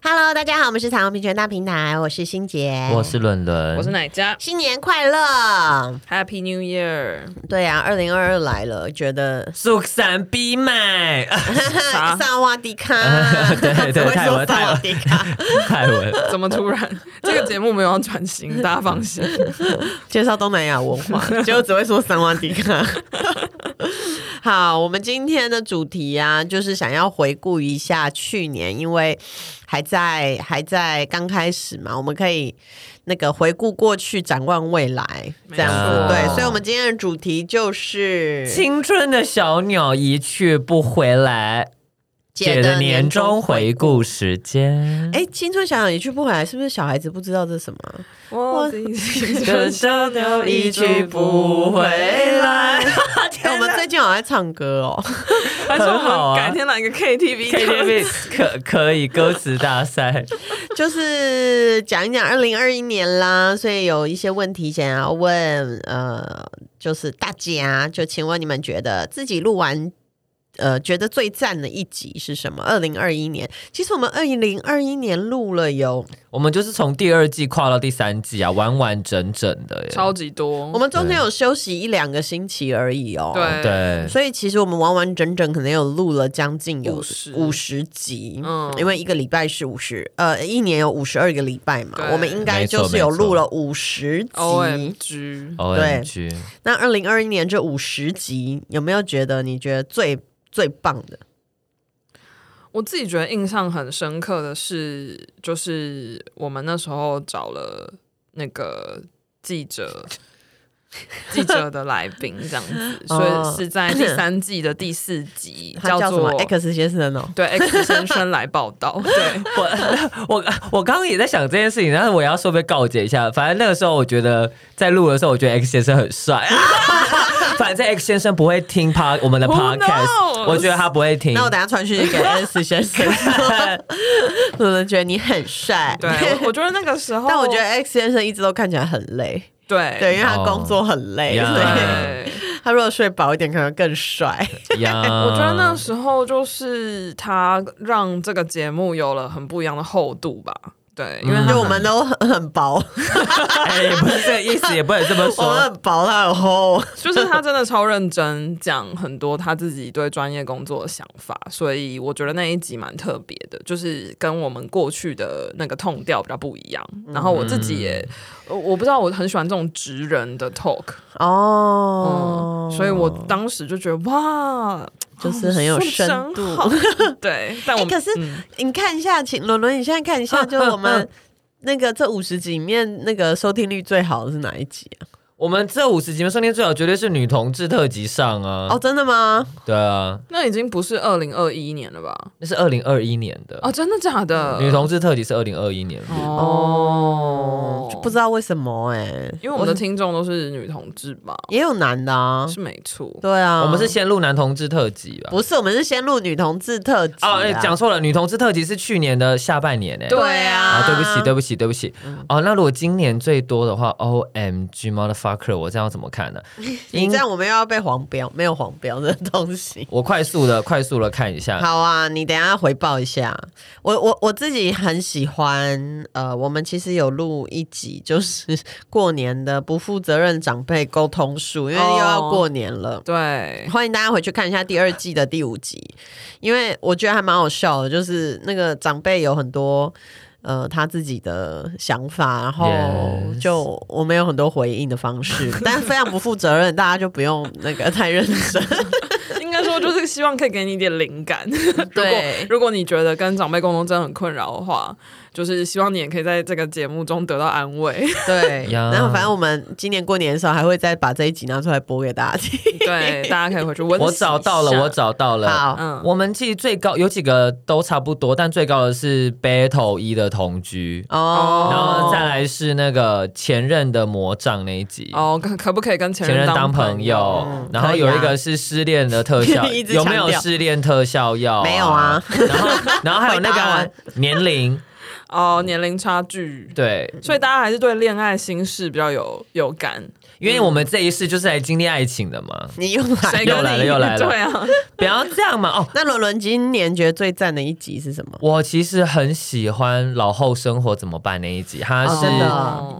Hello，大家好，我们是彩虹平权大平台，我是欣杰，我是伦伦，我是奶家，新年快乐，Happy New Year！对啊，二零二二来了，觉得苏三比麦，萨 瓦迪卡，对对 对，泰文泰文。泰文，怎么突然？这个节目没有要转型，大家放心，介绍东南亚文化，结果只会说萨瓦迪卡。好，我们今天的主题啊，就是想要回顾一下去年，因为还在还在刚开始嘛，我们可以那个回顾过去，展望未来，这样子对。所以，我们今天的主题就是青春的小鸟一去不回来。姐的年终回顾时间，哎，青春小鸟一去不回来，是不是小孩子不知道这是什么？我的青春小鸟一去不回来。我们最近好像在唱歌哦，很好啊。改天来个 KTV，KTV 可可以歌词大赛，就是讲一讲二零二一年啦。所以有一些问题想要问，呃，就是大家，就请问你们觉得自己录完。呃，觉得最赞的一集是什么？二零二一年，其实我们二零二一年录了有，我们就是从第二季跨到第三季啊，完完整整的耶，超级多。我们中间有休息一两个星期而已哦。对。对，所以其实我们完完整整可能有录了将近有五十。50集，嗯，因为一个礼拜是五十，呃，一年有五十二个礼拜嘛，我们应该就是有录了五十集。OMG，对，那二零二一年这五十集有没有觉得你觉得最？最棒的，我自己觉得印象很深刻的是，就是我们那时候找了那个记者。记者的来宾这样子，所以是在第 三季的第四集，叫做 X 先生哦。对，X 先生来报道。对我，我我刚刚也在想这件事情，但是我要顺便告诫一下，反正那个时候我觉得在录的时候，我觉得 X 先生很帅。反正 X 先生不会听 Pod 我们的 Podcast，我觉得他不会听。那我等下传讯息给 X 先生，我们觉得你很帅。对，我觉得那个时候，但我觉得 X 先生一直都看起来很累。对。对，因为他工作很累，所以 他如果睡饱一点，可能更帅。我觉得那时候就是他让这个节目有了很不一样的厚度吧。对，因为就我们都很很薄，哎，也不是这个意思，也不能这么说。我们很薄，他很厚，就是他真的超认真讲很多他自己对专业工作的想法，所以我觉得那一集蛮特别的，就是跟我们过去的那个 tone 调比较不一样。然后我自己也，我不知道我很喜欢这种直人的 talk 哦，所以我当时就觉得哇。就是很有深度，哦、对。但我、欸、可是、嗯、你看一下，请伦伦，你现在看一下，就我们 那个这五十集里面，那个收听率最好的是哪一集啊？我们这五十集的上天最好绝对是女同志特辑上啊！哦，真的吗？对啊，那已经不是二零二一年了吧？那是二零二一年的哦，真的假的？女同志特辑是二零二一年哦，就不知道为什么哎、欸，因为我们的听众都是女同志吧？也有男的啊，是没错。对啊，我们是先录男同志特辑吧？不是，我们是先录女同志特辑哦，哎，讲错了，女同志特辑是去年的下半年哎。对啊，啊，对不起，对不起，对不起。哦，那如果今年最多的话，OMG 我这样怎么？看呢，你这样我们又要被黄标，没有黄标的东西。我快速的、快速的看一下。好啊，你等一下回报一下。我我我自己很喜欢，呃，我们其实有录一集，就是过年的不负责任长辈沟通术，因为又要过年了。哦、对，欢迎大家回去看一下第二季的第五集，因为我觉得还蛮好笑的，就是那个长辈有很多。呃，他自己的想法，然后就我们有很多回应的方式. 但非常不负责任，大家就不用那个太认真。应该说，就是希望可以给你一点灵感。对，如果如果你觉得跟长辈沟通真的很困扰的话。就是希望你也可以在这个节目中得到安慰。对，然后反正我们今年过年的时候还会再把这一集拿出来播给大家听。对，大家可以回去。我找到了，我找到了。好，嗯，我们其实最高有几个都差不多，但最高的是 Battle 一的同居，哦，然后再来是那个前任的魔杖那一集。哦，可可不可以跟前任当朋朋友，嗯然后有一个是失恋的特效，有没有失恋特效药、没有啊。然后，然后还有那个 年龄，哦，年龄差距，对，所以大家还是对恋爱心事比较有有感。因为我们这一世就是来经历爱情的嘛，你又来又来了又来了。对啊，不要这样嘛。哦，那伦伦今年觉得最赞的一集是什么？我其实很喜欢老后生活怎么办那一集，它是、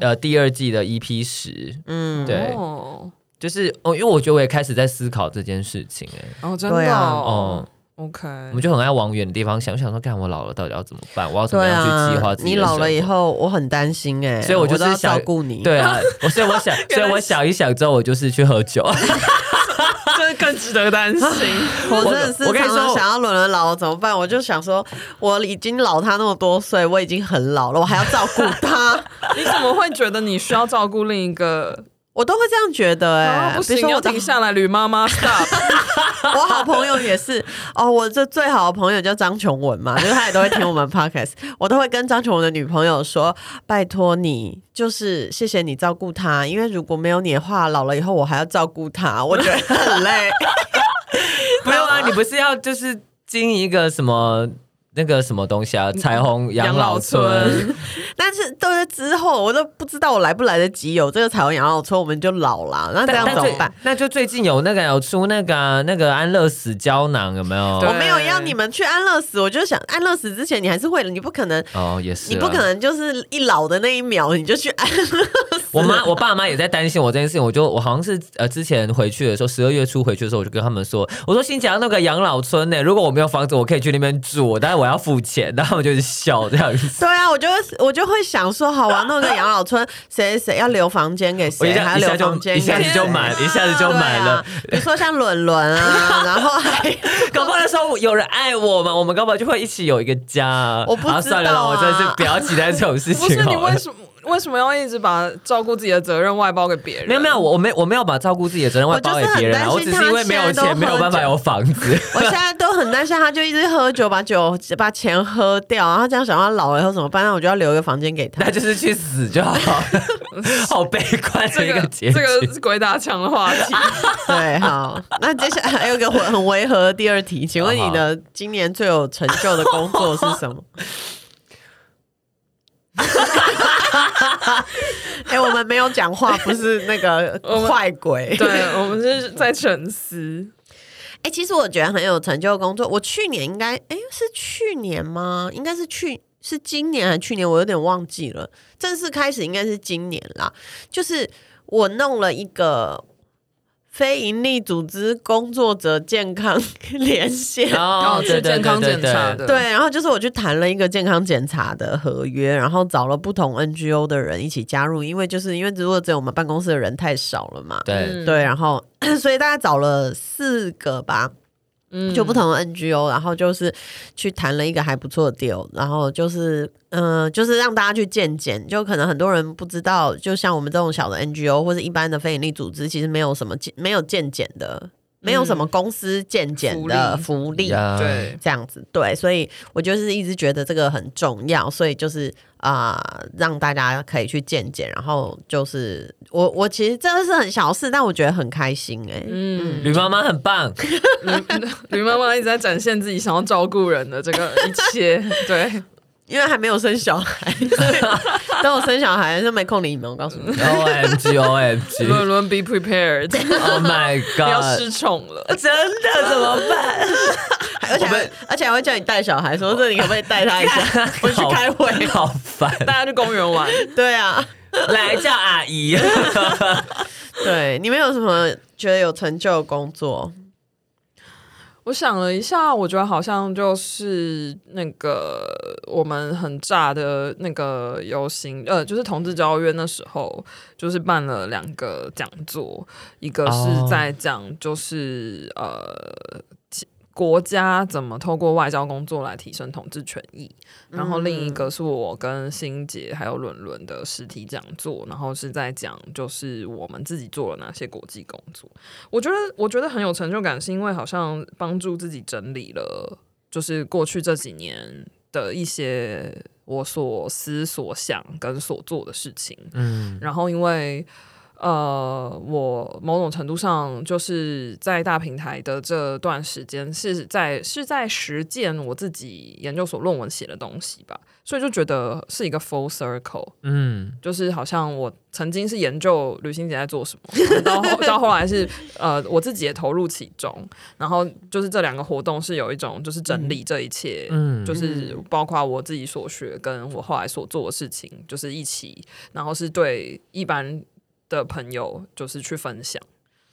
呃第二季的 EP 十，嗯，对。哦，就是哦，因为我觉得我也开始在思考这件事情，哎，哦，真的对啊。哦哦。OK，我们就很爱往远的地方想，想说，看我老了到底要怎么办？我要怎么样去啊计划自己你老了以后，我很担心哎，所以我就是想照顾你。对啊，我所以我想，所以我想一想之后，我就是去喝酒。这更值得担心。我真的是我跟你说想要伦伦老了怎么办？我就想说，我已经老他那么多岁，我已经很老了，我还要照顾他，你怎么会觉得你需要照顾另一个？我都会这样觉得哎、啊不行，要比如说我的停下来，吕妈妈 stop。我好朋友也是哦，我这最好的朋友叫张琼文嘛，就是他也都会听我们 podcast，我都会跟张琼文的女朋友说，拜托你，就是谢谢你照顾他，因为如果没有你的话，老了以后我还要照顾他，我觉得很累。不用啊，你不是要就是经营一个什么那个什么东西啊？彩虹养老村村。但是都是之后，我都不知道我来不来得及有这个彩虹养老村，我们就老了，那这样怎么办？那就最近有那个有出那个啊、那个安乐死胶囊有没有？我没有要你们去安乐死，我就想安乐死之前你还是会的，你不可能，哦，也是，你不可。能就是一老的那一秒你就去安乐死。我妈我爸妈也在担心我这件事情，我就我好像是呃之前回去的时候，十二月初回去的时候，我就跟他们说，我说新疆那个养老村呢、如果我没有房子，我可以去那边住，但是我要付钱，然后他们就是笑这样子。对啊，我就会我就会想说，好玩弄个养老村，谁谁要留房间给谁，还要留下一下就房间一下子就谁满，一下子就满了。对啊比如说像伦伦啊，然后还 搞不好那时候有人爱我们，我们搞不好就会一起有一个家。我不知道啊算了啦，我真的是不要期待这种事情不是。你为什么为什么要一直把照顾自己的责任外包给别人？没有没有，我我没我没有把照顾自己的责任外包给别人啊，我只是因为没有钱，没有办法酒有房子。我现在都很担心，他就一直喝酒，把酒把钱喝掉，然后这样想他老了以后怎么办？那我就要留一个房间给他 那。就是去死就好，好悲观的这个一个结局。这个是鬼打墙的话题。对，好，那接下来还有一个很很违和的第二题，请问你的今年最有成就的工作是什么？哎、我们没有讲话，不是那个 坏鬼。对，我们是在沉思。哎、其实我觉得很有成就的工作。我去年应该，哎，是去年吗？应该是去，是今年还是去年？我有点忘记了。正式开始应该是今年啦。就是我弄了一个非营利组织工作者健康 连线。哦，去健康检查的，对，然后就是我去谈了一个健康检查的合约，然后找了不同 NGO 的人一起加入，因为就是因为如果只有我们办公室的人太少了嘛，对，嗯。对，然后 所以大概找了四个吧，就不同的 NGO，然后就是去谈了一个还不错的 deal，然后就是嗯、就是让大家去见见，就可能很多人不知道，就像我们这种小的 NGO 或者一般的非营利组织，其实没有什么见没有见见的，没有什么公司健检的福利。呀。对，这样子对，所以我就是一直觉得这个很重要，所以就是啊、呃，让大家可以去健检，然后就是我我其实真的是很小事，但我觉得很开心哎、嗯，吕妈妈很棒，吕妈妈一直在展现自己想要照顾人的这个一切，对，因为还没有生小孩，等我生小孩就没空理你们。我告诉你，O M G O M 伦 G，Oh 伦 be prepared，my 要 God，失宠了。真的怎么办？而且还而且还会叫你带小孩，说这你可不可以带他一下？我去开会。好烦。大家去公园玩，对啊，来叫阿姨，对，你们有什么觉得有成就的工作？我想了一下，我觉得好像就是那个我们很炸的那个游行，呃，就是同志交约那时候，就是办了两个讲座，一个是在讲就是、呃。国家怎么透过外交工作来提升统治权益，然后另一个是我跟欣杰还有伦伦的实体讲座，然后是在讲就是我们自己做了哪些国际工作。我觉得我觉得很有成就感，是因为好像帮助自己整理了，就是过去这几年的一些我所思所想跟所做的事情。嗯，然后因为。呃，我某种程度上就是在大平台的这段时间是在是在实践我自己研究所论文写的东西吧，所以就觉得是一个 full circle，嗯，就是好像我曾经是研究旅行者在做什么，到后 到后来是呃我自己也投入其中，然后就是这两个活动是有一种就是整理这一切，嗯，就是包括我自己所学跟我后来所做的事情，就是一起，然后是对一般。的朋友就是去分享，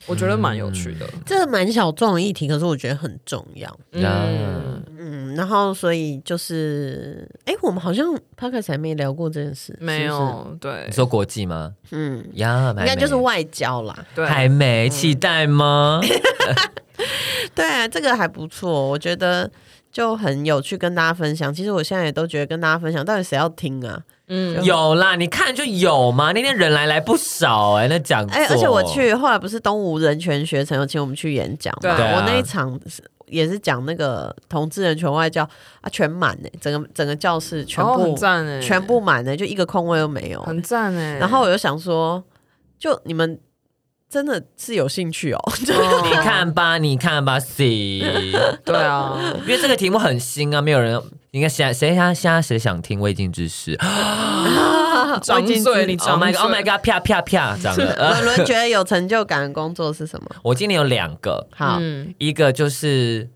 我觉得蛮有趣的。嗯、这个蛮小众的议题，可是我觉得很重要。嗯嗯，然后所以就是，哎，我们好像 Podcast 还没聊过这件事，没有？是是对，你说国际吗？嗯呀，应该就是外交啦。对，还没期待吗？对啊，这个还不错，我觉得就很有趣，跟大家分享。其实我现在也都觉得跟大家分享，到底谁要听啊？嗯，有啦，你看就有嘛。那天人来来不少哎、欸，那讲哎、欸，而且我去后来不是东吴人权学程有请我们去演讲嘛？对啊、我那一场也是讲那个同志人权外交啊，全满哎、欸，整个整个教室全部、哦欸、全部满哎、欸，就一个空位都没有，很赞哎、欸。然后我就想说，就你们。真的是有兴趣 哦！你看吧，你看吧，C，对啊，因为这个题目很新啊，没有人应该现在谁现在谁想听未尽之事？张嘴，你 Oh my God，Oh my God，啪啪啪，这样的。伦伦觉得有成就感的工作是什么？我今年有两个，好，一个就是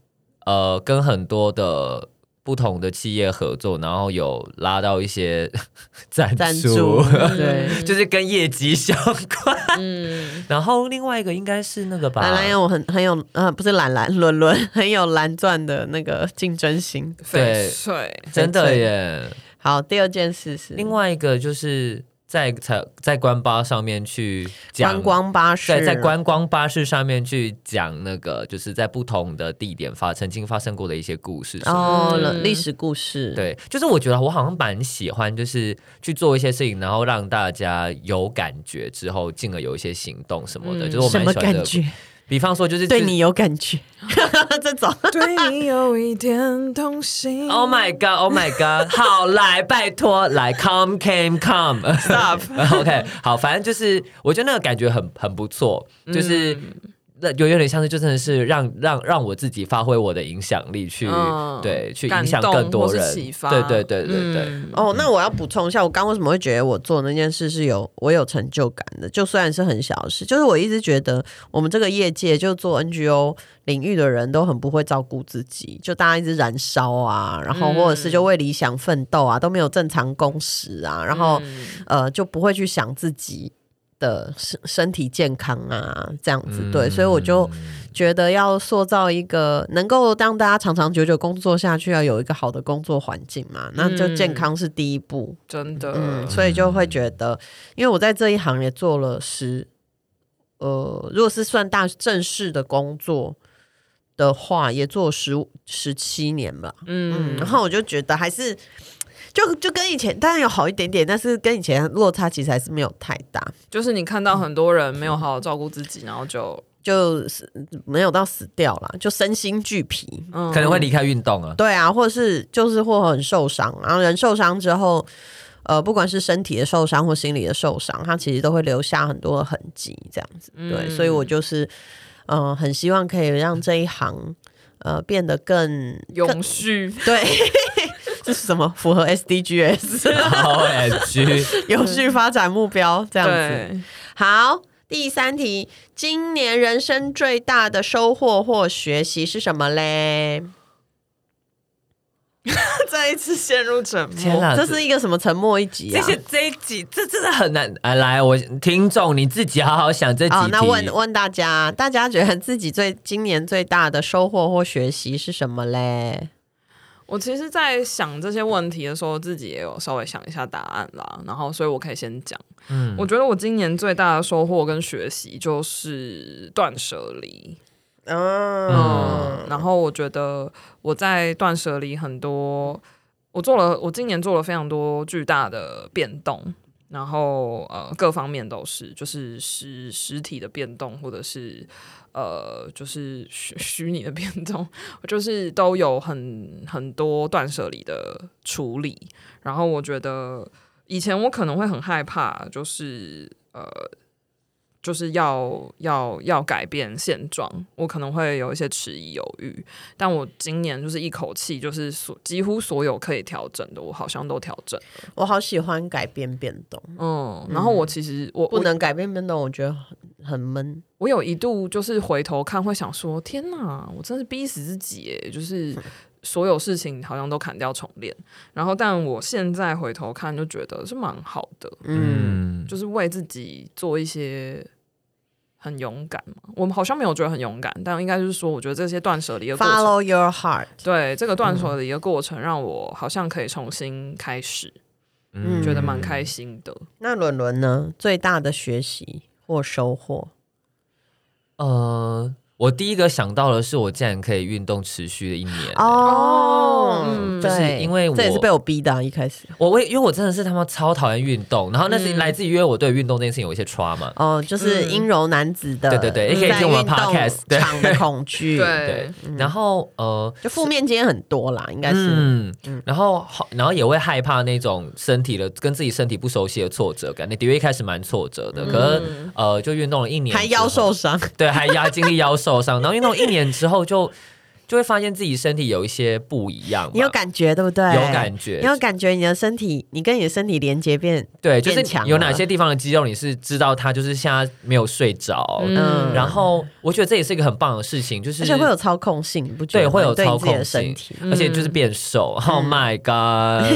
呃，跟很多的。不同的企业合作，然后有拉到一些 赞助，对，就是跟业绩相关。嗯，然后另外一个应该是那个吧，蓝蓝有很很有呃，不是蓝蓝伦伦很有蓝钻的那个竞争心，对，对，真的耶。好，第二件事是。另外一个就是。在在在观巴上面去讲观光巴士，在在观光巴士上面去讲那个，就是在不同的地点发曾经发生过的一些故事哦，历史故事。对，就是我觉得我好像蛮喜欢，就是去做一些事情，然后让大家有感觉之后，进而有一一些行动什么的，嗯、就是我蛮喜欢的。比方说，就是对你有感觉，这种对你有一点动心。Oh my god! Oh my god! 好，来，拜托，来，come, came, come, stop. OK，好，反正就是，我觉得那个感觉很很不错，就是。嗯那有有点像是，就真的是让让让我自己发挥我的影响力去，对，去影响更多人。启发，对对对对对。嗯、哦，那我要补充一下，我刚为什么会觉得我做那件事是有我有成就感的？就虽然是很小的事，就是我一直觉得我们这个业界就做 NGO 领域的人都很不会照顾自己，就大家一直燃烧啊，然后或者是就为理想奋斗啊，都没有正常工时啊，然后、嗯、呃就不会去想自己。的身身体健康啊，这样子对，所以我就觉得要塑造一个能够让大家长长久久工作下去，要有一个好的工作环境嘛，那就健康是第一步，真的，嗯，所以就会觉得，因为我在这一行也做了十，呃，如果是算大正式的工作的话，也做十十七年吧，嗯，然后我就觉得还是。就就跟以前当然有好一点点，但是跟以前落差其实还是没有太大。就是你看到很多人没有好好照顾自己，然后就就是没有到死掉了，就身心俱疲，嗯、可能会离开运动啊。对啊，或者是就是或很受伤，然后人受伤之后，呃，不管是身体的受伤或心理的受伤，他其实都会留下很多的痕迹，这样子。对，嗯、所以我就是嗯、呃，很希望可以让这一行呃变得更永续。对。这是什么？符合 SDGs？好，G，有序发展目标这样子。好，第三题，今年人生最大的收获或学习是什么嘞？再一次陷入沉默。天哪，这是一个什么沉默一集啊？这些这一集，这真的很难。啊、来，我听众你自己好好想这几题。哦，那问问大家，大家觉得自己最今年最大的收获或学习是什么嘞？我其实，在想这些问题的时候，自己也有稍微想一下答案啦。然后，所以我可以先讲。嗯，我觉得我今年最大的收获跟学习就是断舍离。嗯，嗯，然后我觉得我在断舍离很多，我做了，我今年做了非常多巨大的变动，然后呃，各方面都是，就是实实体的变动，或者是呃，就是虚虚拟的变动，就是都有很很多断舍离的处理。然后我觉得以前我可能会很害怕，就是呃。就是要要要改变现状，我可能会有一些迟疑犹豫，但我今年就是一口气，就是所几乎所有可以调整的，我好像都调整了。我好喜欢改变变动，嗯，然后我其实我不能改变变动，我觉得很很闷。我有一度就是回头看，会想说：天哪，我真是逼死自己诶，就是所有事情好像都砍掉重练。然后，但我现在回头看，就觉得是蛮好的，嗯，就是为自己做一些。很勇敢嘛？我们好像没有觉得很勇敢，但应该就是说，我觉得这些断舍离的过程，Follow your heart，对这个断舍离的过程，让我好像可以重新开始，嗯，觉得蛮开心的。那伦伦呢？最大的学习或收获？呃。我第一个想到的是，我竟然可以运动持续了一年。哦，嗯、就是因为我这也是被我逼的、啊。一开始，我为因为我真的是他妈超讨厌运动，然后那是来自于因为我对运动这件事情有一些 trauma 哦，就是阴柔男子的，对对对，也可以听我们 podcast 场的恐惧，对，对，然后呃，就负面经验很多啦，应该是，嗯，然后然后也会害怕那种身体的跟自己身体不熟悉的挫折感，那的确一开始蛮挫折的，可是呃，就运动了一年，还腰受伤，对，还压经历腰受。受伤，然后运动一年之后就就会发现自己身体有一些不一样，你有感觉对不对？有感觉，你有感觉，你的身体，你跟你的身体连接变对，就是有哪些地方的肌肉你是知道它就是现在没有睡着，嗯，然后我觉得这也是一个很棒的事情，就是而且会有操控性，不觉得？对，会有操控性，而且就是变瘦。Oh my god，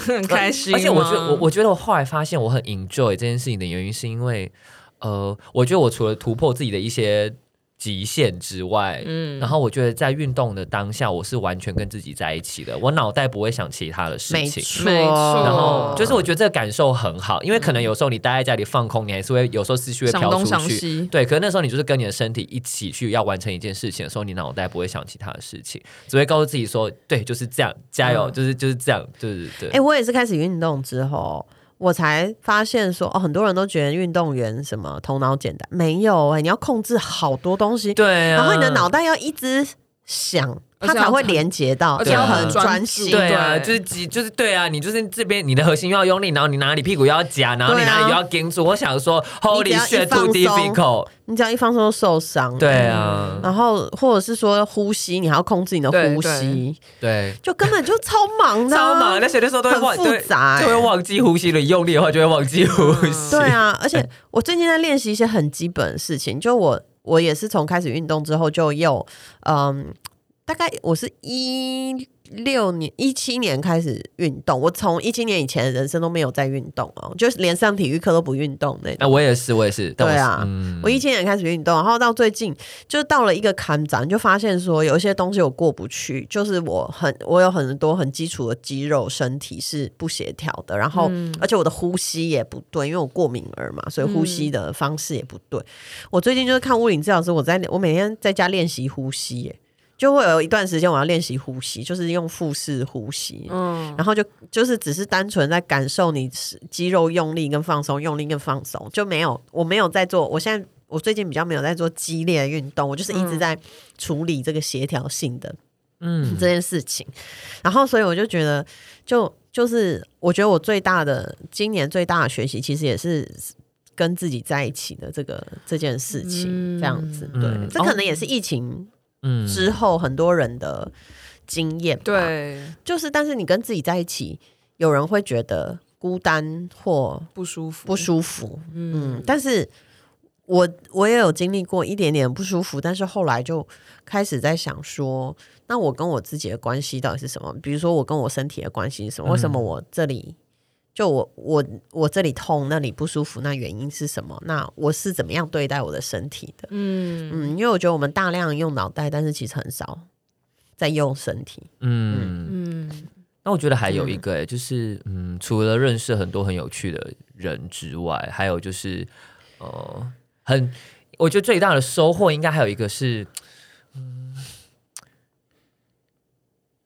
很 开心。而且我觉得我我觉得我后来发现我很 enjoy 这件事情的原因是因为呃，我觉得我除了突破自己的一些。极限之外，嗯，然后我觉得在运动的当下，我是完全跟自己在一起的，我脑袋不会想其他的事情，没错。然后就是我觉得这个感受很好，因为可能有时候你待在家里放空，你还是会有时候思绪会飘出去，对。可是那时候你就是跟你的身体一起去要完成一件事情的时候，你脑袋不会想其他的事情，只会告诉自己说，对，就是这样，加油，就是就是这样，就是对。哎，我也是开始运动之后。我才发现说哦，很多人都觉得运动员什么头脑简单，没有哎、欸，你要控制好多东西，对、啊，然后你的脑袋要一直想。他才会连接到，而且要很专心。对啊，就是就是对啊，你就是这边你的核心又要用力，然后你哪里屁股要夹，然后你哪里又要盯住。我想说，Holy shit，too difficult。你只要一放松就受伤。对啊，然后或者是说呼吸，你还要控制你的呼吸。对，就根本就超忙的，超忙。那些的时候都会忘，复杂，就会忘记呼吸了。用力的话就会忘记呼吸。对啊，而且我最近在练习一些很基本的事情，就我我也是从开始运动之后就又嗯。大概我是一六年、一七年开始运动，我从一七年以前的人生都没有在运动哦，就是连上体育课都不运动那种。啊，我也是，我也是。对啊，嗯、我一七年开始运动，然后到最近就到了一个坎展，就发现说有一些东西我过不去，就是我很我有很多很基础的肌肉身体是不协调的，然后、嗯、而且我的呼吸也不对，因为我过敏儿嘛，所以呼吸的方式也不对。嗯、我最近就是看物理治疗师，我在我每天在家练习呼吸耶。就会有一段时间我要练习呼吸，就是用腹式呼吸，嗯，然后就就是只是单纯在感受你肌肉用力跟放松，用力跟放松，就没有我没有在做，我现在我最近比较没有在做激烈的运动，我就是一直在处理这个协调性的嗯。这件事情，然后所以我就觉得就就是我觉得我最大的今年最大的学习其实也是跟自己在一起的这个这件事情这样子，对，这可能也是疫情。嗯，之后很多人的经验，对，就是，但是你跟自己在一起，有人会觉得孤单或不舒服，不舒服。嗯，嗯，但是我我也有经历过一点点不舒服，但是后来就开始在想说，那我跟我自己的关系到底是什么？比如说，我跟我身体的关系是什么？为什么我这里？就我我我这里痛，那里不舒服，那原因是什么？那我是怎么样对待我的身体的？嗯嗯，因为我觉得我们大量用脑袋，但是其实很少在用身体。嗯嗯，那我觉得还有一个、欸，就是嗯，除了认识很多很有趣的人之外，还有就是呃，很我觉得最大的收获应该还有一个是，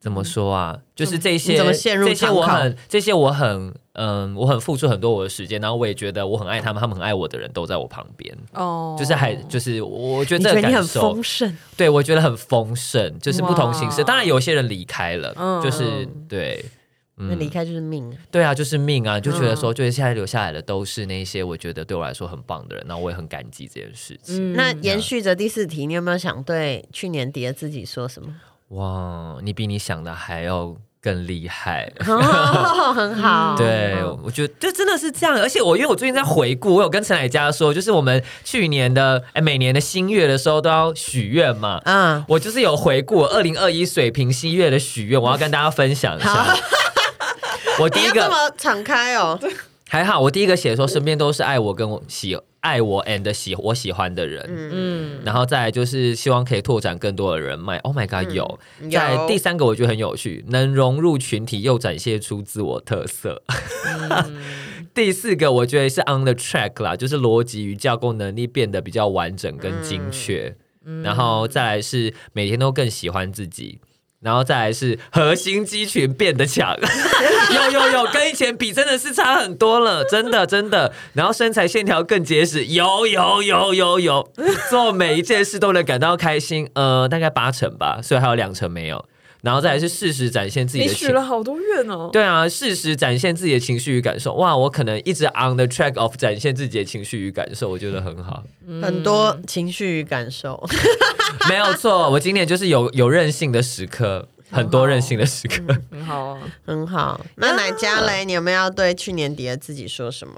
怎么说啊？就是这些，怎么陷入这些我很，这些我很，嗯，我很付出很多我的时间，然后我也觉得我很爱他们，他们很爱我的人都在我旁边。哦，就是还就是我觉得这个感受，觉得很丰盛，对我觉得很丰盛，就是不同形式。哇当然有些人离开了，嗯、就是对，那、嗯、离开就是命。对啊，就是命啊，就觉得说，就是现在留下来的都是那些我觉得对我来说很棒的人，那我也很感激这件事情。嗯、那延续着第四题，你有没有想对去年底的自己说什么？哇，你比你想的还要更厉害，哦、很好。对，我觉得就真的是这样。而且我因为我最近在回顾，我有跟陈乃佳说，就是我们去年的哎，每年的新月的时候都要许愿嘛。嗯，我就是有回顾二零二一水瓶新月的许愿，我要跟大家分享一下。好我第一个 这么敞开哦，还好，我第一个写说身边都是爱我跟我喜。爱我 and 喜我喜欢的人，嗯，然后再来就是希望可以拓展更多的人脉。Oh my god，有。嗯、有在第三个我觉得很有趣，能融入群体又展现出自我特色。嗯、第四个我觉得是 on the track 啦，就是逻辑与架构能力变得比较完整跟精确。嗯、然后再来是每天都更喜欢自己。然后再来是核心肌群变得强，有有有，跟以前比真的是差很多了，真的真的。然后身材线条更结实，有有有有有，做每一件事都能感到开心，呃，大概八成吧，所以还有两成没有。然后再来是适时展现自己的情绪，你许了好多愿哦。对啊，适时展现自己的情绪与感受。哇，我可能一直 on the track of 展现自己的情绪与感受，我觉得很好。很多情绪与感受，没有错。我今年就是有有任性的时刻，很多任性的时刻，很好啊，很好。那乃佳嘞，你有没有要对去年底的自己说什么？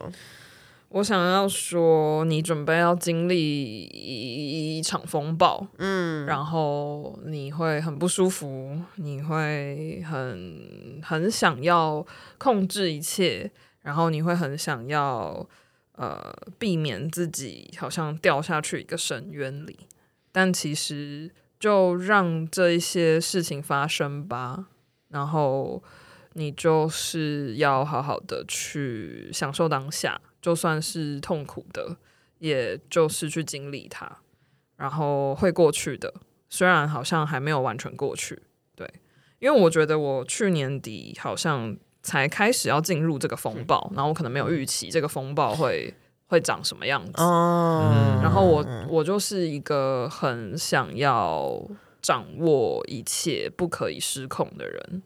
我想要说，你准备要经历一,一场风暴，嗯，然后你会很不舒服，你会很很想要控制一切，然后你会很想要呃避免自己好像掉下去一个深渊里，但其实就让这一些事情发生吧，然后你就是要好好的去享受当下。就算是痛苦的，也就是去经历它，然后会过去的。虽然好像还没有完全过去，对，因为我觉得我去年底好像才开始要进入这个风暴，然后我可能没有预期这个风暴会会长什么样子。嗯，然后我我就是一个很想要掌握一切、不可以失控的人，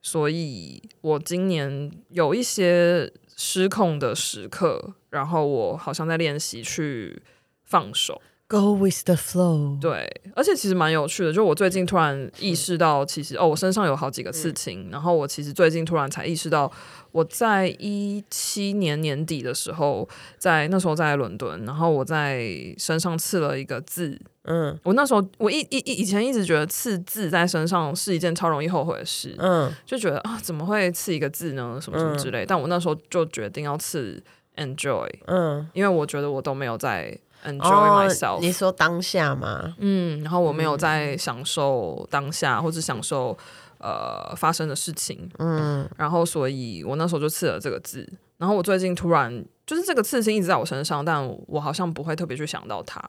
所以我今年有一些。失控的时刻，然后我好像在练习去放手。，Go with the flow。对，而且其实蛮有趣的，就我最近突然意识到，其实哦，我身上有好几个刺青，嗯、然后我其实最近突然才意识到，我在一七年年底的时候，在那时候在伦敦，然后我在身上刺了一个字。嗯，我那时候我一一以前一直觉得刺字在身上是一件超容易后悔的事，嗯，就觉得啊怎么会刺一个字呢？什么什么之类。嗯、但我那时候就决定要刺 enjoy，嗯，因为我觉得我都没有在 enjoy myself。哦、你说当下吗？嗯，然后我没有在享受当下或者享受呃发生的事情，嗯，然后所以我那时候就刺了这个字。然后我最近突然就是这个刺青一直在我身上，但我好像不会特别去想到它。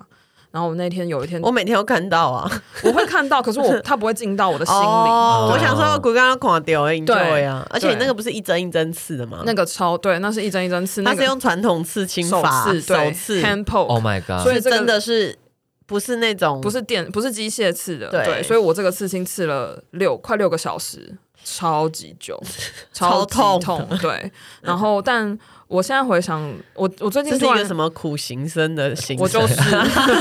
然后我那天有一天，我每天都看到啊，我会看到，可是我他不会进到我的心里。哦，我想说，我刚刚看到了，对呀，而且那个不是一针一针刺的吗？那个超对，那是一针一针刺，那是用传统刺青法，手刺，手刺，hand poke。Oh my god！所以真的是不是那种，不是电，不是机械刺的，对。所以我这个刺青刺了六快六个小时，超级久，超痛痛，对。然后但。我现在回想，我我最近是一个什么苦行僧的行，我就是。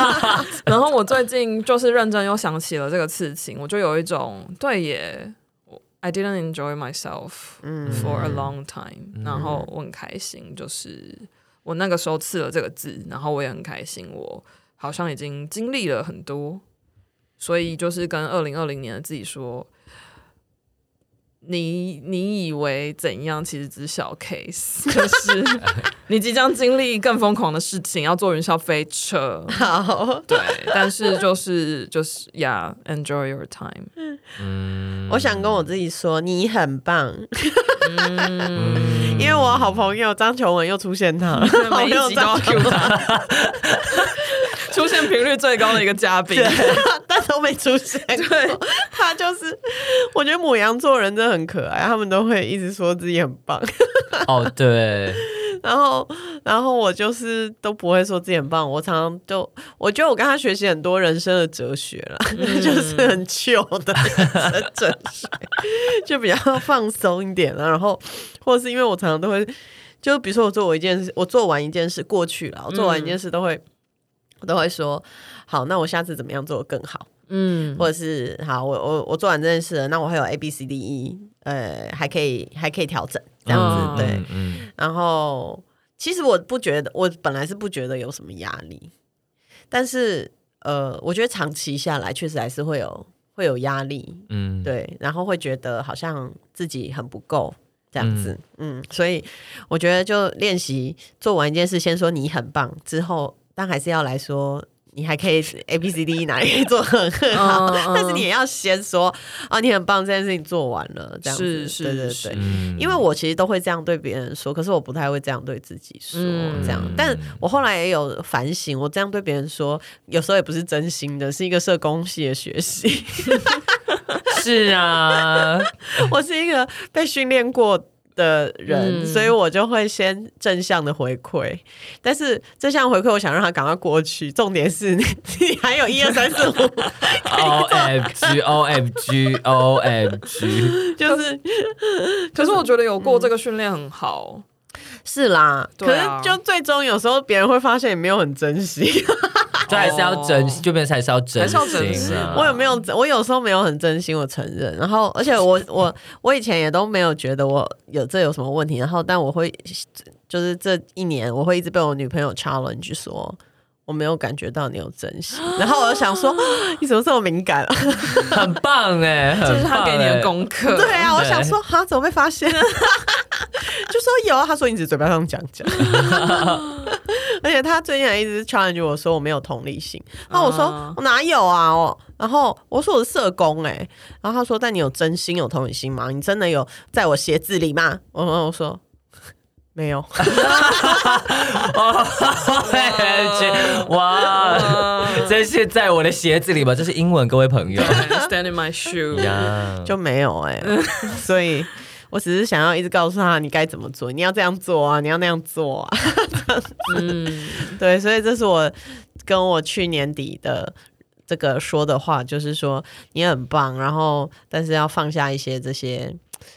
然后我最近就是认真又想起了这个刺青，我就有一种对耶，I didn't enjoy myself for a long time，嗯。然后我很开心，就是我那个时候刺了这个字，然后我也很开心，我好像已经经历了很多，所以就是跟二零二零年的自己说。你你以为怎样？其实只是小 case，可是 你即将经历更疯狂的事情，要坐云霄飞车。好，对，但是就是就是，Yeah，enjoy your time。嗯，我想跟我自己说，你很棒。嗯，因为我好朋友张琼文又出现他，每一集都要 Q 他，出现频率最高的一个嘉宾。但都没出现对。他就是，我觉得母羊座人真的很可爱，他们都会一直说自己很棒。哦，对。然后，然后我就是都不会说自己很棒。我常常就，我觉得我跟他学习很多人生的哲学了，嗯、就是很 chill 的哲学，就比较放松一点了。然后，或者是因为我常常都会，就比如说我做我一件事，我做完一件事过去了，我做完一件事都会，嗯、我都会说，好，那我下次怎么样做更好？嗯，或者是好，我我我做完这件事了，那我还有 A B C D E，呃，还可以还可以调整。这样子、嗯、对，嗯嗯、然后其实我不觉得，我本来是不觉得有什么压力，但是呃，我觉得长期下来确实还是会有会有压力，嗯，对，然后会觉得好像自己很不够这样子，嗯，嗯，所以我觉得就练习做完一件事，先说你很棒，之后但还是要来说。你还可以 A B C D 哪里做很很好，嗯、但是你也要先说啊，你很棒，这件事情做完了，这样子，是是对对对。嗯、因为我其实都会这样对别人说，可是我不太会这样对自己说，嗯、这样。但我后来也有反省，我这样对别人说，有时候也不是真心的，是一个社工系的学习。是啊，我是一个被训练过的人，嗯、所以我就会先正向的回馈，但是正向回馈，我想让他赶快过去。重点是 你，还有一二三四五，O M G O M G O M G，就是，可是我觉得有过这个训练很好，是啦，可是就最终有时候别人会发现你没有很珍惜。这还是要真心，就变成还是要真心啊！我有没有？我有时候没有很真心，我承认。然后，而且我我我以前也都没有觉得我有这有什么问题。然后，但我会就是这一年，我会一直被我女朋友 challenge 说我没有感觉到你有真心。然后我就想说，你怎么这么敏感？很棒哎，这是他给你的功课。对啊，我想说，哈，怎么被发现？就说有啊，他说你只嘴巴上讲讲。而且他最近还一直 challenge 我说我没有同理心，然后我说我哪有啊？哦，然后我说我是社工哎，然后他说但你有真心有同理心吗？你真的有在我鞋子里吗？我我说没有。哇，真是在我的鞋子里吧？这是英文，各位朋友。Stand in my shoe，就没有哎，所以。我只是想要一直告诉他你该怎么做，你要这样做啊，你要那样做啊。嗯，对，所以这是我跟我去年底的这个说的话，就是说你很棒，然后但是要放下一些这些，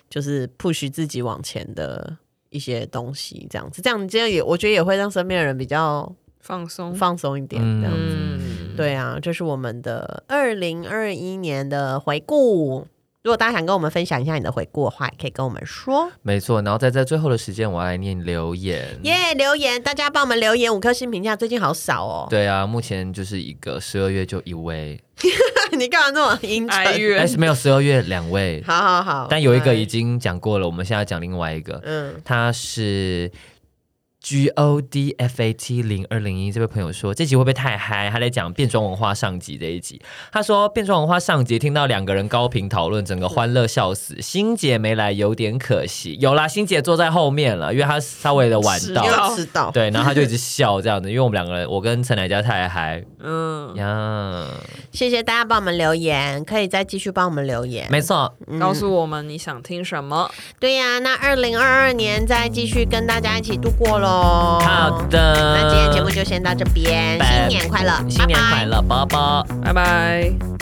就是 push 自己往前的一些东西，这样子，这样这样也我觉得也会让身边的人比较放松放松一点，这样子。嗯、对啊，这是我们的二零二一年的回顾。如果大家想跟我们分享一下你的回顾的话，也可以跟我们说。没错，然后在这最后的时间，我要来念留言。耶，yeah, 留言，大家帮我们留言五颗星评价，最近好少哦。对啊，目前就是一个十二月就一位。你干嘛这么阴沉？但是没有十二月两位。好好好，但有一个已经讲过了，我们现在讲另外一个。嗯，他是。G O D F A T 零二零一这位朋友说，这集会不会太嗨？他在讲变装文化上集这一集。他说变装文化上集听到两个人高频讨论，整个欢乐笑死。欣姐没来有点可惜，有啦，欣姐坐在后面了，因为她稍微的晚到，迟到。对，然后她就一直笑这样子，因为我们两个人，我跟陈乃佳太嗨。嗯呀，谢谢大家帮我们留言，可以再继续帮我们留言。没错，嗯、告诉我们你想听什么。对呀、啊，那二零二二年再继续跟大家一起度过喽。好的，那今天节目就先到这边，新年快乐，新年快乐，拜拜，拜拜。